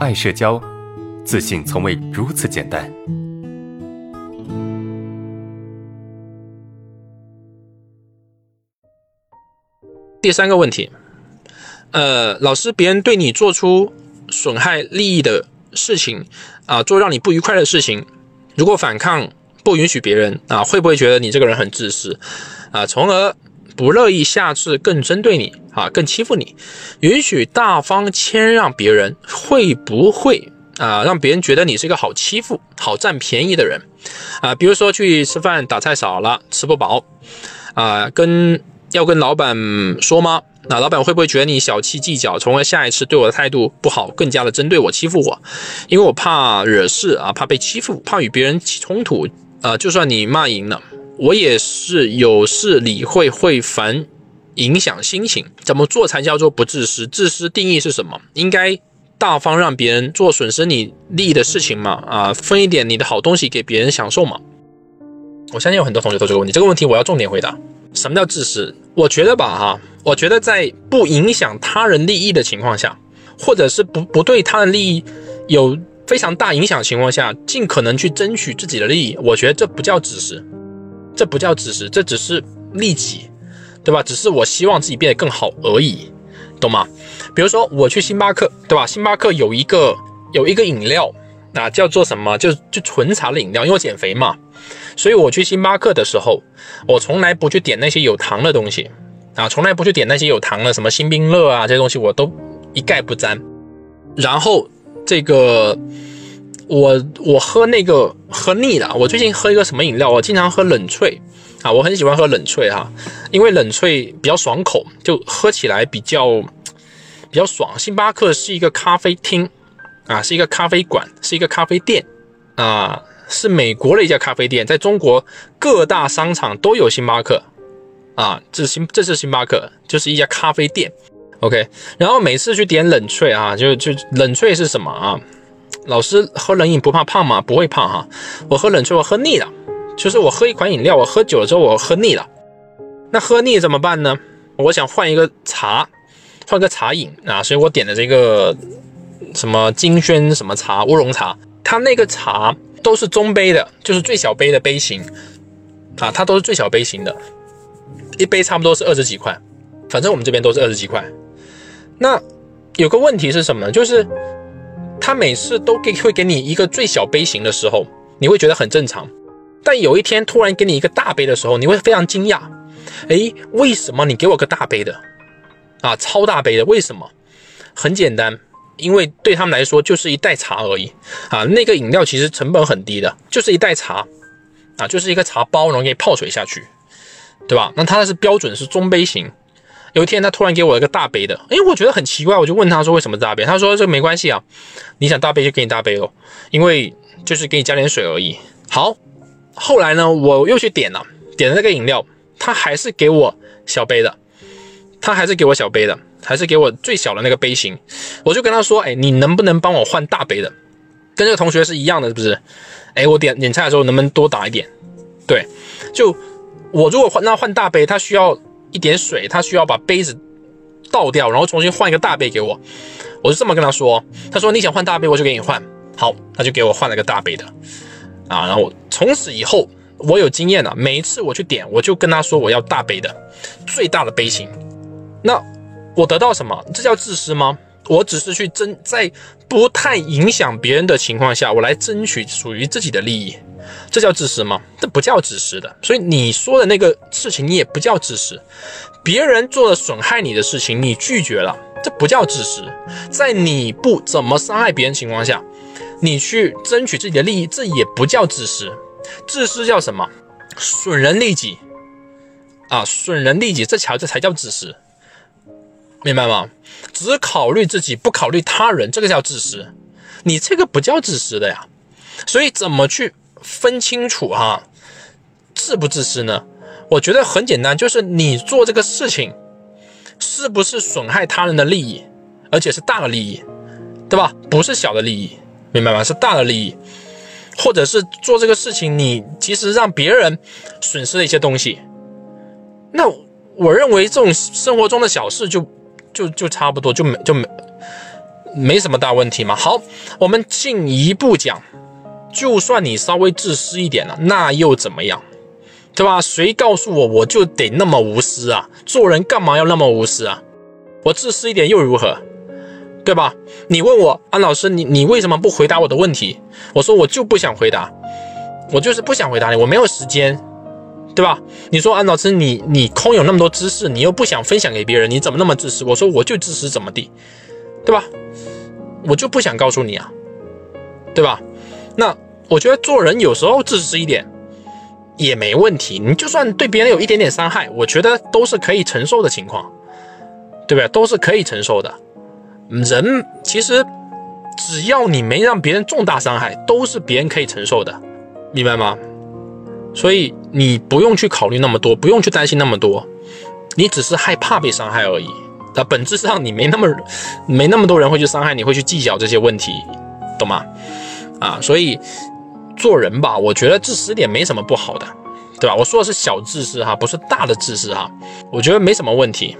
爱社交，自信从未如此简单。第三个问题，呃，老师，别人对你做出损害利益的事情啊，做让你不愉快的事情，如果反抗不允许别人啊，会不会觉得你这个人很自私啊，从而不乐意下次更针对你啊，更欺负你？允许大方谦让别人，会不会啊，让别人觉得你是一个好欺负、好占便宜的人啊？比如说去吃饭打菜少了，吃不饱啊，跟。要跟老板说吗？那老板会不会觉得你小气计较，从而下一次对我的态度不好，更加的针对我、欺负我？因为我怕惹事啊，怕被欺负，怕与别人起冲突。呃，就算你骂赢了，我也是有事理会，会烦，影响心情。怎么做才叫做不自私？自私定义是什么？应该大方让别人做损失你利益的事情嘛？啊，分一点你的好东西给别人享受嘛？我相信有很多同学都这个问题，这个问题我要重点回答。什么叫自私？我觉得吧，哈，我觉得在不影响他人利益的情况下，或者是不不对他人利益有非常大影响情况下，尽可能去争取自己的利益，我觉得这不叫自私，这不叫自私，这只是利己，对吧？只是我希望自己变得更好而已，懂吗？比如说我去星巴克，对吧？星巴克有一个有一个饮料，啊，叫做什么？就就纯茶的饮料，因为我减肥嘛。所以我去星巴克的时候，我从来不去点那些有糖的东西啊，从来不去点那些有糖的什么星冰乐啊这些东西，我都一概不沾。然后这个我我喝那个喝腻了，我最近喝一个什么饮料？我经常喝冷萃啊，我很喜欢喝冷萃哈，因为冷萃比较爽口，就喝起来比较比较爽。星巴克是一个咖啡厅啊，是一个咖啡馆，是一个咖啡店啊。是美国的一家咖啡店，在中国各大商场都有星巴克啊，这是星，这是星巴克，就是一家咖啡店。OK，然后每次去点冷萃啊，就就冷萃是什么啊？老师喝冷饮不怕胖吗？不会胖哈。我喝冷萃我喝腻了，就是我喝一款饮料，我喝久了之后我喝腻了。那喝腻怎么办呢？我想换一个茶，换个茶饮啊，所以我点的这个什么金萱什么茶乌龙茶，它那个茶。都是中杯的，就是最小杯的杯型啊，它都是最小杯型的，一杯差不多是二十几块，反正我们这边都是二十几块。那有个问题是什么呢？就是他每次都给会给你一个最小杯型的时候，你会觉得很正常，但有一天突然给你一个大杯的时候，你会非常惊讶，诶，为什么你给我个大杯的啊，超大杯的？为什么？很简单。因为对他们来说就是一袋茶而已啊，那个饮料其实成本很低的，就是一袋茶啊，就是一个茶包，然后给你泡水下去，对吧？那他那是标准是中杯型。有一天他突然给我一个大杯的，哎，我觉得很奇怪，我就问他说为什么大杯？他说这没关系啊，你想大杯就给你大杯哦，因为就是给你加点水而已。好，后来呢，我又去点了，点了那个饮料，他还是给我小杯的，他还是给我小杯的。还是给我最小的那个杯型，我就跟他说：“哎，你能不能帮我换大杯的？跟这个同学是一样的，是不是？哎，我点点菜的时候能不能多打一点？对，就我如果换那换大杯，他需要一点水，他需要把杯子倒掉，然后重新换一个大杯给我。我就这么跟他说。他说你想换大杯，我就给你换。好，他就给我换了个大杯的啊。然后从此以后我有经验了，每一次我去点，我就跟他说我要大杯的，最大的杯型。那。我得到什么？这叫自私吗？我只是去争，在不太影响别人的情况下，我来争取属于自己的利益，这叫自私吗？这不叫自私的。所以你说的那个事情，你也不叫自私。别人做了损害你的事情，你拒绝了，这不叫自私。在你不怎么伤害别人情况下，你去争取自己的利益，这也不叫自私。自私叫什么？损人利己啊！损人利己，这才这才叫自私。明白吗？只考虑自己，不考虑他人，这个叫自私。你这个不叫自私的呀。所以怎么去分清楚哈，自不自私呢？我觉得很简单，就是你做这个事情是不是损害他人的利益，而且是大的利益，对吧？不是小的利益，明白吗？是大的利益，或者是做这个事情，你其实让别人损失了一些东西。那我认为这种生活中的小事就。就就差不多就没就没，没什么大问题嘛。好，我们进一步讲，就算你稍微自私一点了，那又怎么样？对吧？谁告诉我我就得那么无私啊？做人干嘛要那么无私啊？我自私一点又如何？对吧？你问我安老师，你你为什么不回答我的问题？我说我就不想回答，我就是不想回答你，我没有时间，对吧？你说安老师，你你空有那么多知识，你又不想分享给别人，你怎么那么自私？我说我就自私，怎么地？对吧？我就不想告诉你啊，对吧？那我觉得做人有时候自私一点。也没问题，你就算对别人有一点点伤害，我觉得都是可以承受的情况，对不对？都是可以承受的。人其实只要你没让别人重大伤害，都是别人可以承受的，明白吗？所以你不用去考虑那么多，不用去担心那么多，你只是害怕被伤害而已。那本质上你没那么没那么多人会去伤害你，会去计较这些问题，懂吗？啊，所以。做人吧，我觉得自私点没什么不好的，对吧？我说的是小自私哈，不是大的自私哈。我觉得没什么问题